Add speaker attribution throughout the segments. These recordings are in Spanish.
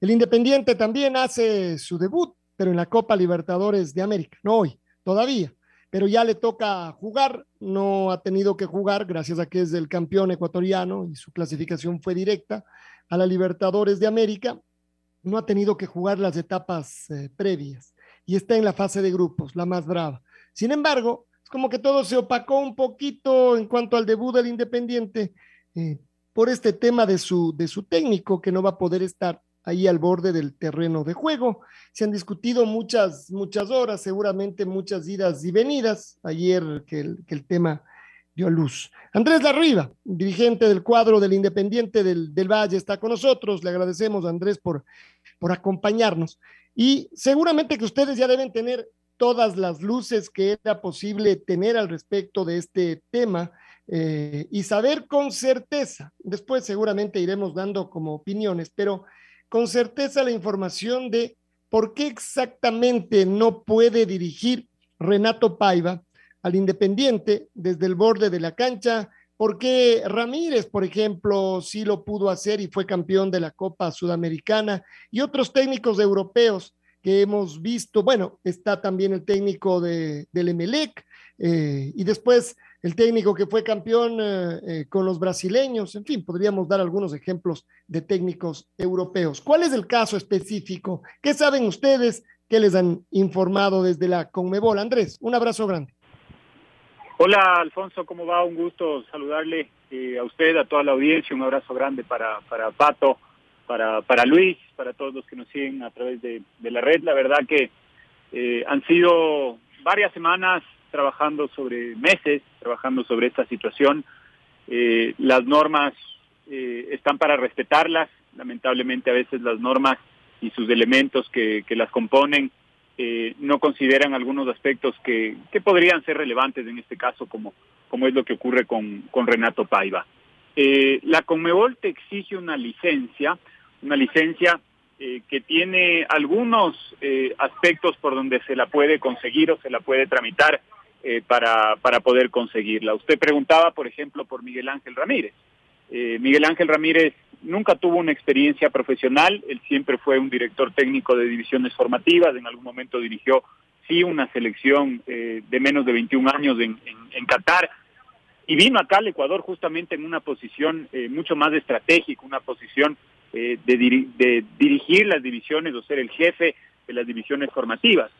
Speaker 1: El Independiente también hace su debut, pero en la Copa Libertadores de América, no hoy, todavía, pero ya le toca jugar, no ha tenido que jugar gracias a que es el campeón ecuatoriano y su clasificación fue directa a la Libertadores de América, no ha tenido que jugar las etapas eh, previas y está en la fase de grupos, la más brava. Sin embargo, es como que todo se opacó un poquito en cuanto al debut del Independiente eh, por este tema de su, de su técnico que no va a poder estar ahí al borde del terreno de juego. Se han discutido muchas, muchas horas, seguramente muchas idas y venidas, ayer que el, que el tema dio luz. Andrés Larriba, dirigente del cuadro del Independiente del, del, Valle, está con nosotros. Le agradecemos, Andrés, por, por acompañarnos. Y seguramente que ustedes ya deben tener todas las luces que era posible tener al respecto de este tema eh, y saber con certeza, después seguramente iremos dando como opiniones, pero con certeza la información de por qué exactamente no puede dirigir Renato Paiva al Independiente desde el borde de la cancha, por qué Ramírez, por ejemplo, sí lo pudo hacer y fue campeón de la Copa Sudamericana, y otros técnicos europeos que hemos visto, bueno, está también el técnico de, del Emelec, eh, y después el técnico que fue campeón eh, eh, con los brasileños, en fin, podríamos dar algunos ejemplos de técnicos europeos. ¿Cuál es el caso específico? ¿Qué saben ustedes? ¿Qué les han informado desde la Conmebol? Andrés, un abrazo grande.
Speaker 2: Hola Alfonso, ¿cómo va? Un gusto saludarle eh, a usted, a toda la audiencia, un abrazo grande para, para Pato, para, para Luis, para todos los que nos siguen a través de, la red. La verdad que han sido varias semanas trabajando sobre meses, trabajando sobre esta situación. Eh, las normas eh, están para respetarlas, lamentablemente a veces las normas y sus elementos que, las componen eh, no consideran algunos aspectos que, que, podrían ser relevantes en este caso, como, como es lo que ocurre con, con Renato Paiva. Eh, la Conmebol te exige una licencia, una licencia eh, que tiene algunos aspectos por donde se la puede conseguir o se la puede tramitar eh, para, para poder conseguirla. Usted preguntaba, por ejemplo, por Miguel Ángel Ramírez. Eh, Miguel Ángel Ramírez nunca tuvo una experiencia profesional, él siempre fue un director técnico de divisiones formativas, en algún momento dirigió, sí, una selección eh, de menos de 21 años en, en, Qatar, y vino acá al Ecuador justamente en una posición eh, mucho más estratégica, una posición eh, de, diri de dirigir las divisiones o ser el jefe de las divisiones formativas.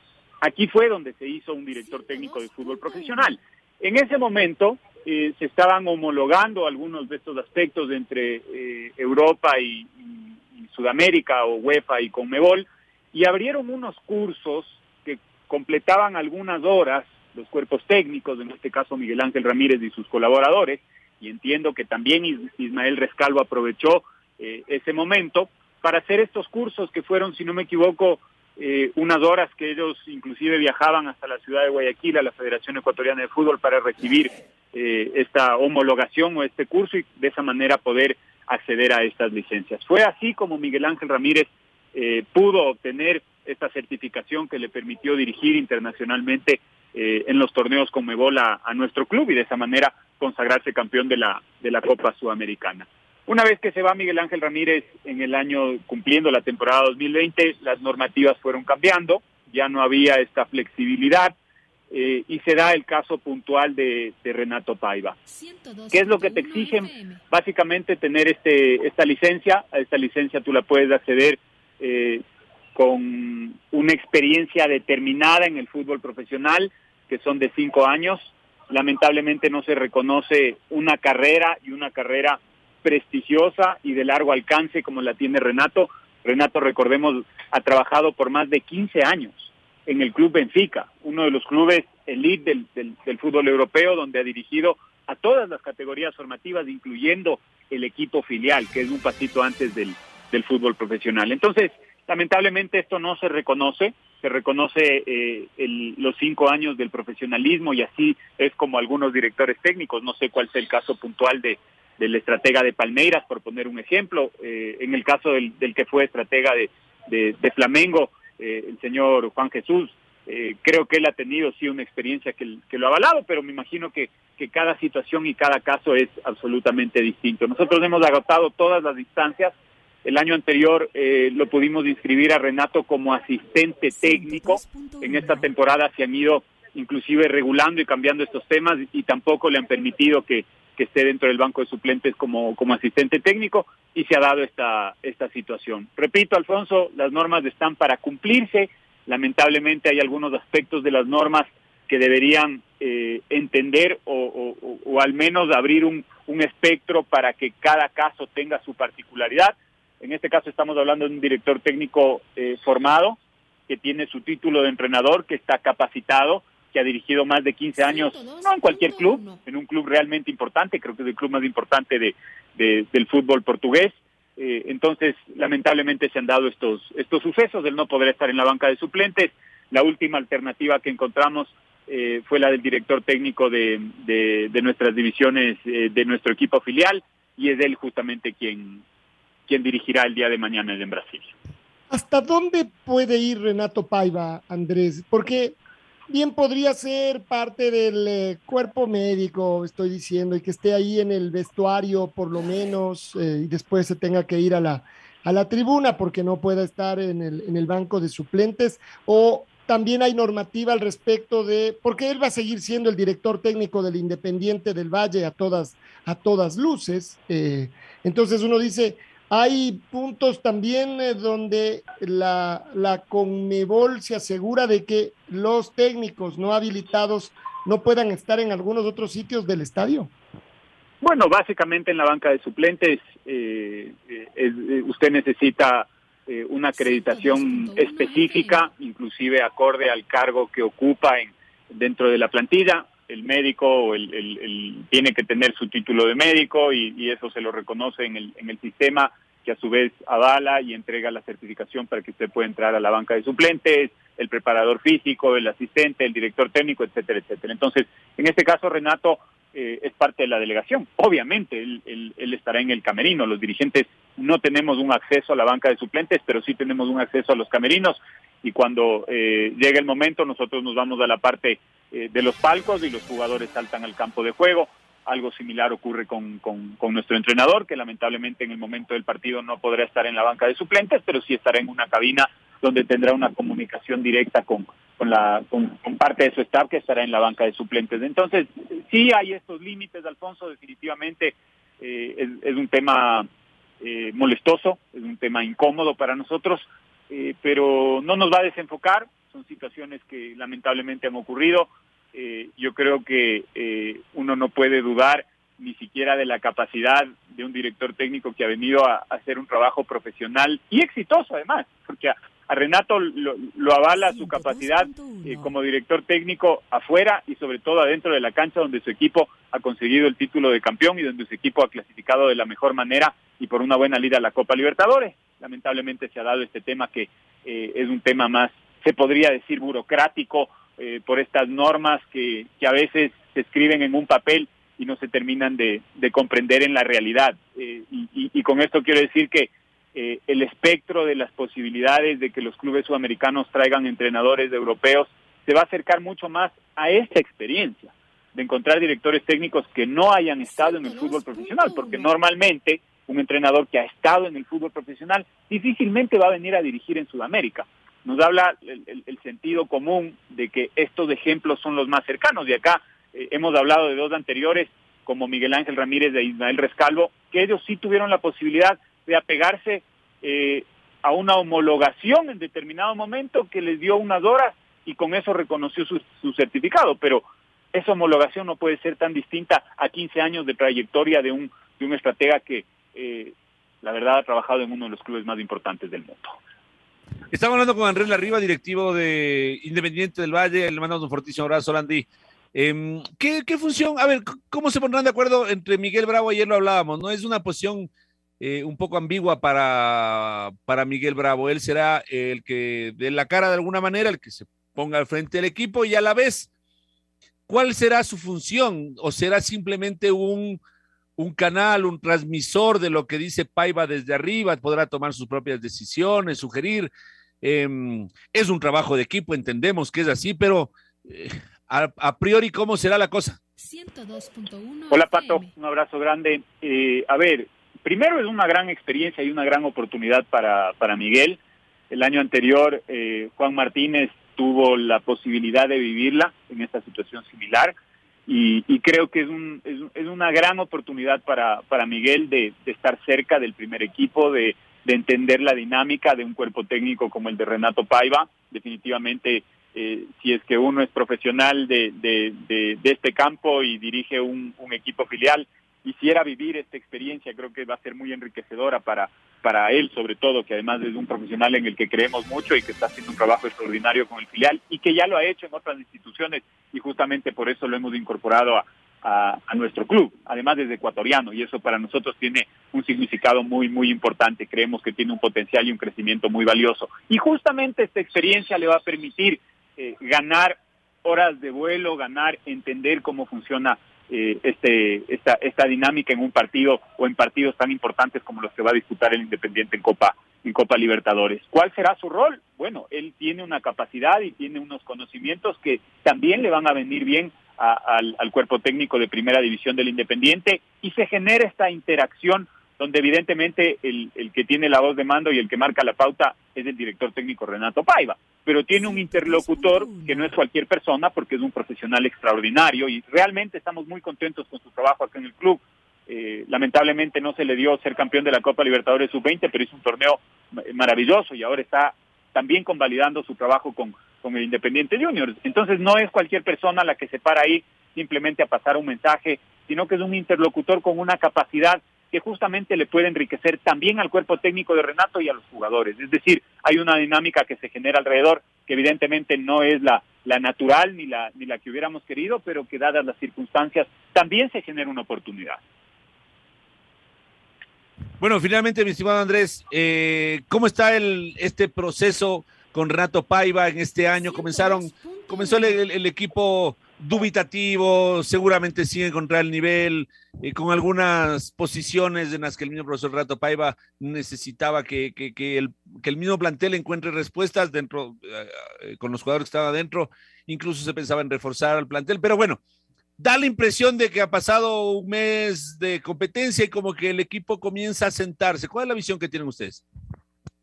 Speaker 2: Aquí fue donde se hizo un director técnico de fútbol profesional. En ese momento eh, se estaban homologando algunos de estos aspectos entre eh, Europa y, y, y, Sudamérica o UEFA y Conmebol y abrieron unos cursos que completaban algunas horas los cuerpos técnicos, en este caso Miguel Ángel Ramírez y sus colaboradores, y entiendo que también Ismael Rescalvo aprovechó eh, ese momento para hacer estos cursos que fueron, si no me equivoco, eh, unas horas que ellos inclusive viajaban hasta la ciudad de Guayaquil a la Federación Ecuatoriana de Fútbol para recibir eh, esta homologación o este curso y de esa manera poder acceder a estas licencias. Fue así como Miguel Ángel Ramírez eh, pudo obtener esta certificación que le permitió dirigir internacionalmente en los torneos con Mebola a nuestro club y de esa manera consagrarse campeón de la, de la Copa Sudamericana. Una vez que se va Miguel Ángel Ramírez en el año cumpliendo la temporada 2020, las normativas fueron cambiando, ya no había esta flexibilidad eh, y se da el caso puntual de, de Renato Paiva. ¿Qué es lo que te exigen? Básicamente tener este esta licencia, a esta licencia tú la puedes acceder eh, con una experiencia determinada en el fútbol profesional, que son de cinco años, lamentablemente no se reconoce una carrera y una carrera prestigiosa y de largo alcance como la tiene Renato. Renato, recordemos, ha trabajado por más de 15 años en el Club Benfica, uno de los clubes elite del, del, fútbol europeo, donde ha dirigido a todas las categorías formativas, incluyendo el equipo filial, que es un pasito antes del, del fútbol profesional. Entonces, lamentablemente esto no se reconoce, se reconoce eh, el, los cinco años del profesionalismo y así es como algunos directores técnicos, no sé cuál es el caso puntual de, del estratega de Palmeiras, por poner un ejemplo, eh, en el caso del, del, que fue estratega de, Flamengo, eh, el señor Juan Jesús, creo que él ha tenido sí una experiencia que, que, lo ha avalado, pero me imagino que, que cada situación y cada caso es absolutamente distinto. Nosotros hemos agotado todas las instancias, el año anterior eh, lo pudimos inscribir a Renato como asistente técnico. En esta temporada se han ido inclusive regulando y cambiando estos temas y tampoco le han permitido que, que esté dentro del banco de suplentes como, como asistente técnico y se ha dado esta, esta situación. Repito, Alfonso, las normas están para cumplirse. Lamentablemente hay algunos aspectos de las normas que deberían eh, entender o, al menos abrir un, un espectro para que cada caso tenga su particularidad en este caso estamos hablando de un director técnico eh, formado, que tiene su título de entrenador, que está capacitado, que ha dirigido más de 15 años, no en cualquier club, en un club realmente importante, creo que es el club más importante de, del fútbol portugués. Eh, entonces, lamentablemente se han dado estos, estos sucesos, del no poder estar en la banca de suplentes. La última alternativa que encontramos eh, fue la del director técnico de, de, de nuestras divisiones, de nuestro equipo filial, y es él justamente quien, quien dirigirá el día de mañana en Brasil.
Speaker 1: ¿Hasta dónde puede ir Renato Paiva, Andrés? Porque bien podría ser parte del eh, cuerpo médico, estoy diciendo, y que esté ahí en el vestuario por lo menos, eh, y después se tenga que ir a la, a la tribuna porque no pueda estar en el, en el banco de suplentes, o también hay normativa al respecto de, porque él va a seguir siendo el director técnico del Independiente del Valle a todas, a todas luces. Eh, entonces uno dice, hay puntos también eh, donde la, la Conmebol se asegura de que los técnicos no habilitados no puedan estar en algunos otros sitios del estadio.
Speaker 2: Bueno, básicamente en la banca de suplentes eh, eh, usted necesita una acreditación específica, inclusive acorde al cargo que ocupa en, dentro de la plantilla. El médico el, el, tiene que tener su título de médico y, y, eso se lo reconoce en el, en el sistema que a su vez avala y entrega la certificación para que usted pueda entrar a la banca de suplentes, el preparador físico, el asistente, el director técnico, etcétera, etcétera. Entonces, en este caso, Renato eh, es parte de la delegación. Obviamente, él, él, él, estará en el camerino. Los dirigentes no tenemos un acceso a la banca de suplentes, pero sí tenemos un acceso a los camerinos. Y cuando eh, llegue el momento, nosotros nos vamos a la parte eh, de los palcos y los jugadores saltan al campo de juego algo similar ocurre con, con, nuestro entrenador, que lamentablemente en el momento del partido no podrá estar en la banca de suplentes, pero sí estará en una cabina donde tendrá una comunicación directa con, con, la, con, parte de su staff que estará en la banca de suplentes. Entonces, sí hay estos límites, Alfonso, definitivamente eh, es, un tema eh, molestoso, es un tema incómodo para nosotros, eh, pero no nos va a desenfocar, son situaciones que lamentablemente han ocurrido, eh, yo creo que eh, uno no puede dudar ni siquiera de la capacidad de un director técnico que ha venido a, hacer un trabajo profesional y exitoso además, porque Renato lo, avala su capacidad eh, como director técnico afuera y sobre todo adentro de la cancha donde su equipo ha conseguido el título de campeón y donde su equipo ha clasificado de la mejor manera y por una buena lida a la Copa Libertadores. Lamentablemente se ha dado este tema que es un tema más, se podría decir, burocrático eh, por estas normas que, que, a veces se escriben en un papel y no se terminan de, de comprender en la realidad. Eh, y, y, con esto quiero decir que eh, el espectro de las posibilidades de que los clubes sudamericanos traigan entrenadores europeos se va a acercar mucho más a esta experiencia de encontrar directores técnicos que no hayan estado en el fútbol profesional, porque normalmente un entrenador que ha estado en el fútbol profesional difícilmente va a venir a dirigir en Sudamérica nos habla el, sentido común de que estos ejemplos son los más cercanos. Y acá eh, hemos hablado de dos anteriores, como Miguel Ángel Ramírez de Ismael Rescalvo, que ellos sí tuvieron la posibilidad de apegarse eh, a una homologación en determinado momento que les dio unas horas y con eso reconoció su, su certificado. Pero esa homologación no puede ser tan distinta a 15 años de trayectoria de un, de un estratega que, eh, la verdad, ha trabajado en uno de los clubes más importantes del mundo.
Speaker 3: Estamos hablando con Andrés Larriba, directivo de Independiente del Valle. Le mandamos un fortísimo abrazo, Landy. Eh, ¿qué, ¿qué, función? A ver, ¿cómo se pondrán de acuerdo entre Miguel Bravo? Ayer lo hablábamos, ¿no? Es una posición eh, un poco ambigua para, para Miguel Bravo. Él será el que dé la cara de alguna manera, el que se ponga al frente del equipo y a la vez, ¿cuál será su función? ¿O será simplemente un, un canal, un transmisor de lo que dice Paiva desde arriba? ¿Podrá tomar sus propias decisiones, sugerir? Eh, es un trabajo de equipo, entendemos que es así, pero eh, a, a, priori, ¿cómo será la cosa?
Speaker 2: 102.1 Hola Pato, un abrazo grande. Eh, a ver, primero es una gran experiencia y una gran oportunidad para, para Miguel. El año anterior, eh, Juan Martínez tuvo la posibilidad de vivirla en esta situación similar y, creo que es, un, es, una gran oportunidad para, para Miguel de, estar cerca del primer equipo, de, de entender la dinámica de un cuerpo técnico como el de Renato Paiva. Definitivamente, eh, si es que uno es profesional de, de, este campo y dirige un, equipo filial, quisiera vivir esta experiencia, creo que va a ser muy enriquecedora para, para él, sobre todo, que además es un profesional en el que creemos mucho y que está haciendo un trabajo extraordinario con el filial y que ya lo ha hecho en otras instituciones y justamente por eso lo hemos incorporado a, a, nuestro club, además desde ecuatoriano, y eso para nosotros tiene un significado muy, muy importante. Creemos que tiene un potencial y un crecimiento muy valioso. Y justamente esta experiencia le va a permitir eh, ganar horas de vuelo, ganar, entender cómo funciona eh, este, esta, esta dinámica en un partido o en partidos tan importantes como los que va a disputar el Independiente en Copa, en Copa Libertadores. ¿Cuál será su rol? Bueno, él tiene una capacidad y tiene unos conocimientos que también le van a venir bien a, al, al, cuerpo técnico de primera división del Independiente y se genera esta interacción donde evidentemente el, el, que tiene la voz de mando y el que marca la pauta es el director técnico Renato Paiva, pero tiene un interlocutor que no es cualquier persona porque es un profesional extraordinario y realmente estamos muy contentos con su trabajo acá en el club. Eh, lamentablemente no se le dio ser campeón de la Copa Libertadores Sub-20, pero hizo un torneo maravilloso y ahora está también convalidando su trabajo con, con el Independiente Juniors. Entonces no es cualquier persona la que se para ahí simplemente a pasar un mensaje, sino que es un interlocutor con una capacidad que justamente le puede enriquecer también al cuerpo técnico de Renato y a los jugadores. Es decir, hay una dinámica que se genera alrededor que evidentemente no es la, la natural ni la, ni la que hubiéramos querido, pero que dadas las circunstancias también se genera una oportunidad.
Speaker 3: Bueno, finalmente, mi estimado Andrés, eh, ¿cómo está el, este proceso con Renato Paiva en este año? Comenzaron, comenzó el, el, el equipo dubitativo, seguramente sin encontrar el nivel, eh, con algunas posiciones en las que el mismo profesor Rato Paiva necesitaba que, que, que, el, que el mismo plantel encuentre respuestas dentro, eh, con los jugadores que estaban adentro, incluso se pensaba en reforzar al plantel, pero bueno, da la impresión de que ha pasado un mes de competencia y como que el equipo comienza a sentarse. ¿Cuál es la visión que tienen ustedes?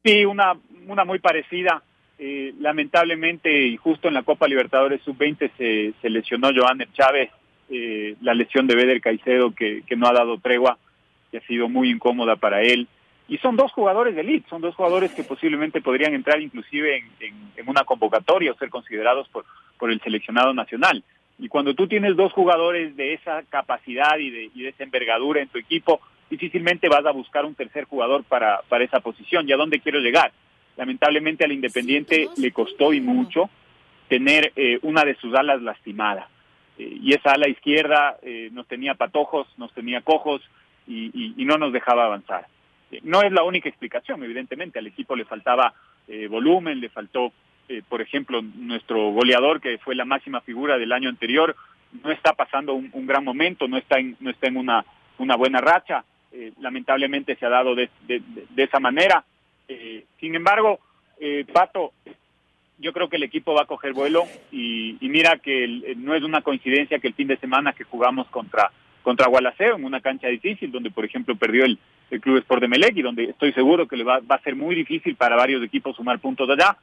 Speaker 2: Sí, una, una muy parecida. Eh, lamentablemente, y justo en la Copa Libertadores Sub-20 se, se, lesionó Joaner Chávez, eh, la lesión de Beder Caicedo que, no ha dado tregua, que ha sido muy incómoda para él. Y son dos jugadores de elite, son dos jugadores que posiblemente podrían entrar inclusive en una convocatoria o ser considerados por, por el seleccionado nacional. Y cuando tú tienes dos jugadores de esa capacidad y de, y de esa envergadura en tu equipo, difícilmente vas a buscar un tercer jugador para, para esa posición. ¿Y a dónde quiero llegar? Lamentablemente al Independiente le costó y mucho tener eh, una de sus alas lastimada. Eh, y esa ala izquierda eh, nos tenía patojos, nos tenía cojos y, y, y no nos dejaba avanzar. Eh, no es la única explicación, evidentemente, al equipo le faltaba eh, volumen, le faltó, por ejemplo, nuestro goleador, que fue la máxima figura del año anterior, no está pasando un, un gran momento, no está en, no está en una, una buena racha, lamentablemente se ha dado de, de esa manera eh, sin embargo, eh, Pato, yo creo que el equipo va a coger vuelo y, mira que el, no es una coincidencia que el fin de semana que jugamos contra contra Gualaceo en una cancha difícil donde por ejemplo perdió el, el Club Sport de Melec y donde estoy seguro que le va, va a ser muy difícil para varios equipos sumar puntos allá.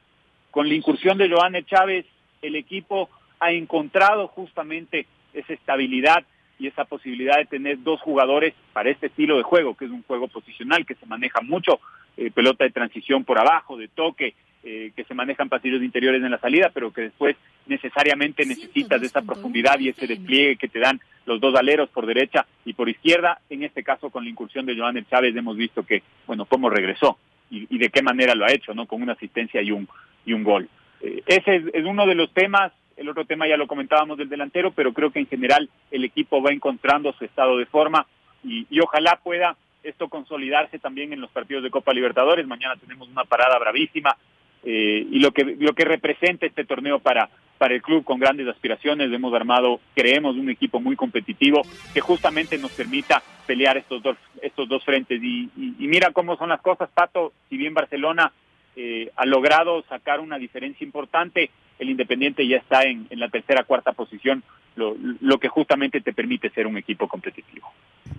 Speaker 2: Con la incursión de Joanne Chávez, el equipo ha encontrado justamente esa estabilidad y esa posibilidad de tener dos jugadores para este estilo de juego, que es un juego posicional que se maneja mucho, eh, pelota de transición por abajo, de toque, eh, que se manejan pasillos interiores en la salida, pero que después necesariamente necesitas de esa profundidad y ese despliegue que te dan los dos aleros por derecha y por izquierda. En este caso, con la incursión de Joan Chávez, hemos visto que, bueno, cómo regresó y, y, de qué manera lo ha hecho, ¿no? Con una asistencia y un, y un gol. Eh, ese es, es uno de los temas. El otro tema ya lo comentábamos del delantero, pero creo que en general el equipo va encontrando su estado de forma y, y ojalá pueda esto consolidarse también en los partidos de Copa Libertadores. Mañana tenemos una parada bravísima eh, y lo que lo que representa este torneo para para el club con grandes aspiraciones hemos armado creemos un equipo muy competitivo que justamente nos permita pelear estos dos estos dos frentes y, mira cómo son las cosas Pato si bien Barcelona eh, ha logrado sacar una diferencia importante el Independiente ya está en, en la tercera cuarta posición lo, lo que justamente te permite ser un equipo competitivo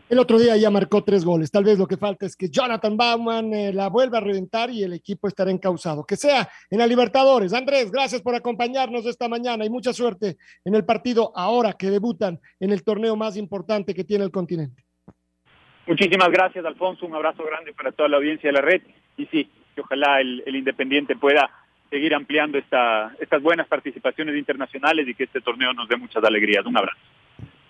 Speaker 1: el otro día ya marcó tres goles. Tal vez lo que falta es que Jonathan Bauman eh, la vuelva a reventar y el equipo estará encausado. Que sea en la Libertadores. Andrés, gracias por acompañarnos esta mañana y mucha suerte en el partido ahora que debutan en el torneo más importante que tiene el continente.
Speaker 2: Muchísimas gracias, Alfonso. Un abrazo grande para toda la audiencia de la red. Y sí, que ojalá el, Independiente pueda seguir ampliando esta, estas buenas participaciones internacionales y que este torneo nos dé muchas alegrías. Un abrazo.